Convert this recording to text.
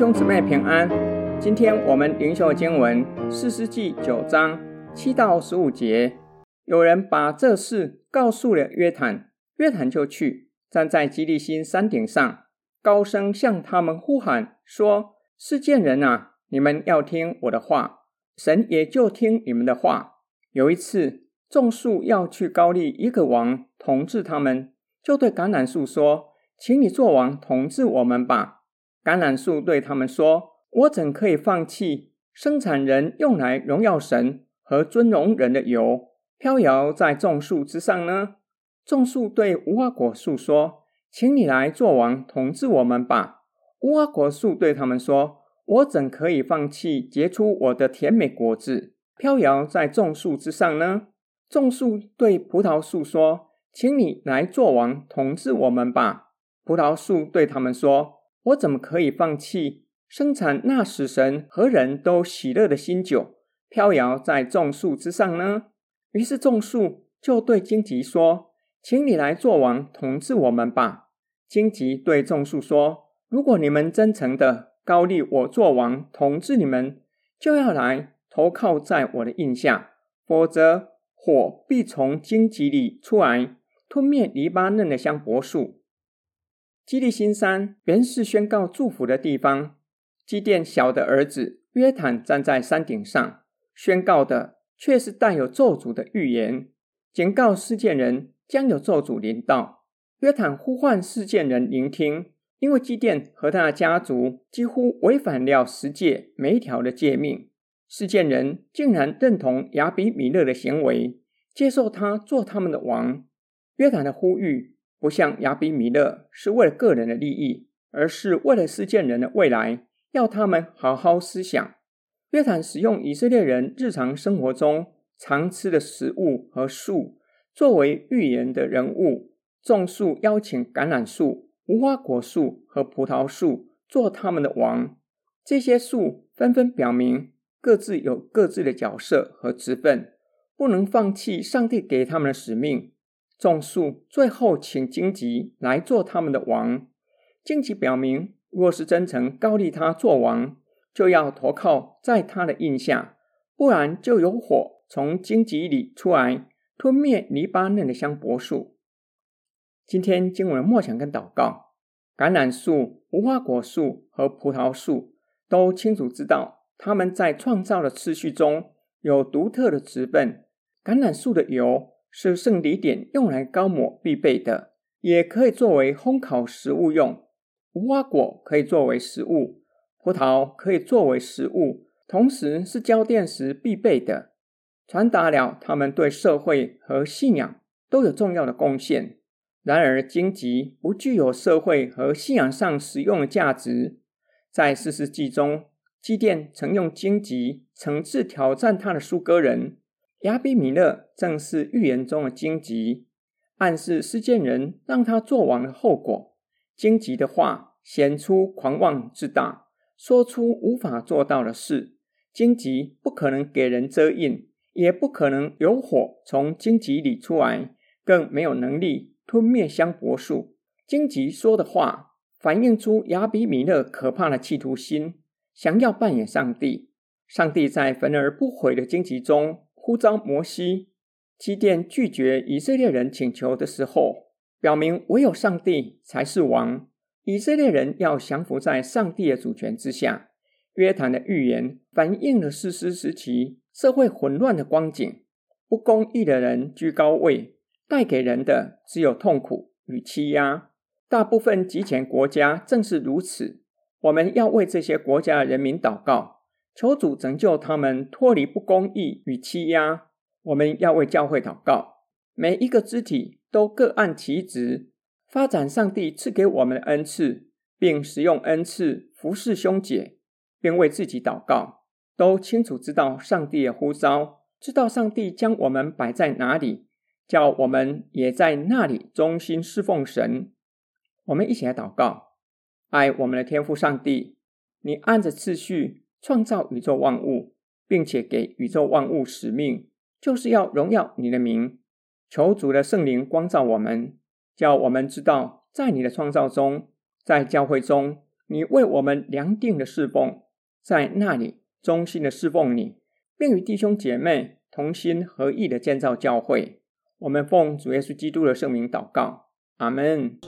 兄姊妹平安，今天我们灵修经文四世纪九章七到十五节。有人把这事告诉了约坦，约坦就去站在基利心山顶上，高声向他们呼喊说：“示剑人啊，你们要听我的话，神也就听你们的话。”有一次，众树要去高丽一个王统治他们，就对橄榄树说：“请你做王统治我们吧。”橄榄树对他们说：“我怎可以放弃生产人用来荣耀神和尊荣人的油，飘摇在众树之上呢？”众树对无花果树说：“请你来做王，统治我们吧。”无花果树对他们说：“我怎可以放弃结出我的甜美果子，飘摇在众树之上呢？”众树对葡萄树说：“请你来做王，统治我们吧。”葡萄树对他们说：我怎么可以放弃生产那使神和人都喜乐的新酒，飘摇在众树之上呢？于是众树就对荆棘说：“请你来做王，统治我们吧。”荆棘对众树说：“如果你们真诚的高立我做王，统治你们，就要来投靠在我的荫下，否则火必从荆棘里出来，吞灭黎巴嫩的香柏树。”基利新山原是宣告祝福的地方。基甸小的儿子约坦站在山顶上，宣告的却是带有咒诅的预言，警告示剑人将有咒诅临到。约坦呼唤示剑人聆听，因为基甸和他的家族几乎违反了十诫每一条的诫命，示剑人竟然认同亚比米勒的行为，接受他做他们的王。约坦的呼吁。不像亚比米勒是为了个人的利益，而是为了世界人的未来，要他们好好思想。约坦使用以色列人日常生活中常吃的食物和树作为预言的人物，种树邀请橄榄树、无花果树和葡萄树做他们的王。这些树纷纷表明各自有各自的角色和职分，不能放弃上帝给他们的使命。种树最后请荆棘来做他们的王。荆棘表明，若是真诚高利他做王，就要投靠在他的印下，不然就有火从荆棘里出来，吞灭黎巴嫩的香柏树。今天经文默想跟祷告，橄榄树、无花果树和葡萄树都清楚知道，他们在创造的次序中有独特的职分。橄榄树的油。是圣礼点用来高抹必备的，也可以作为烘烤食物用。无花果可以作为食物，葡萄可以作为食物，同时是交电时必备的，传达了他们对社会和信仰都有重要的贡献。然而，荆棘不具有社会和信仰上实用的价值。在四世纪中，基甸曾用荆棘惩治挑战他的书珥人。亚比米勒正是预言中的荆棘，暗示示剑人让他做王的后果。荆棘的话显出狂妄自大，说出无法做到的事。荆棘不可能给人遮荫，也不可能有火从荆棘里出来，更没有能力吞灭香柏树。荆棘说的话反映出亚比米勒可怕的企图心，想要扮演上帝。上帝在焚而不毁的荆棘中。呼召摩西，基甸拒绝以色列人请求的时候，表明唯有上帝才是王，以色列人要降服在上帝的主权之下。约坦的预言反映了士师时期社会混乱的光景，不公义的人居高位，带给人的只有痛苦与欺压。大部分极权国家正是如此。我们要为这些国家的人民祷告。求主拯救他们脱离不公义与欺压。我们要为教会祷告，每一个肢体都各按其职，发展上帝赐给我们的恩赐，并使用恩赐服侍兄姐，并为自己祷告。都清楚知道上帝的呼召，知道上帝将我们摆在哪里，叫我们也在那里忠心侍奉神。我们一起来祷告，爱我们的天父上帝，你按着次序。创造宇宙万物并且给宇宙万物使命就是要荣耀你的名。求主的圣灵光照我们叫我们知道在你的创造中在教会中你为我们量定的侍奉在那里衷心的侍奉你并与弟兄姐妹同心合意的建造教会。我们奉主耶稣基督的圣名祷告阿门。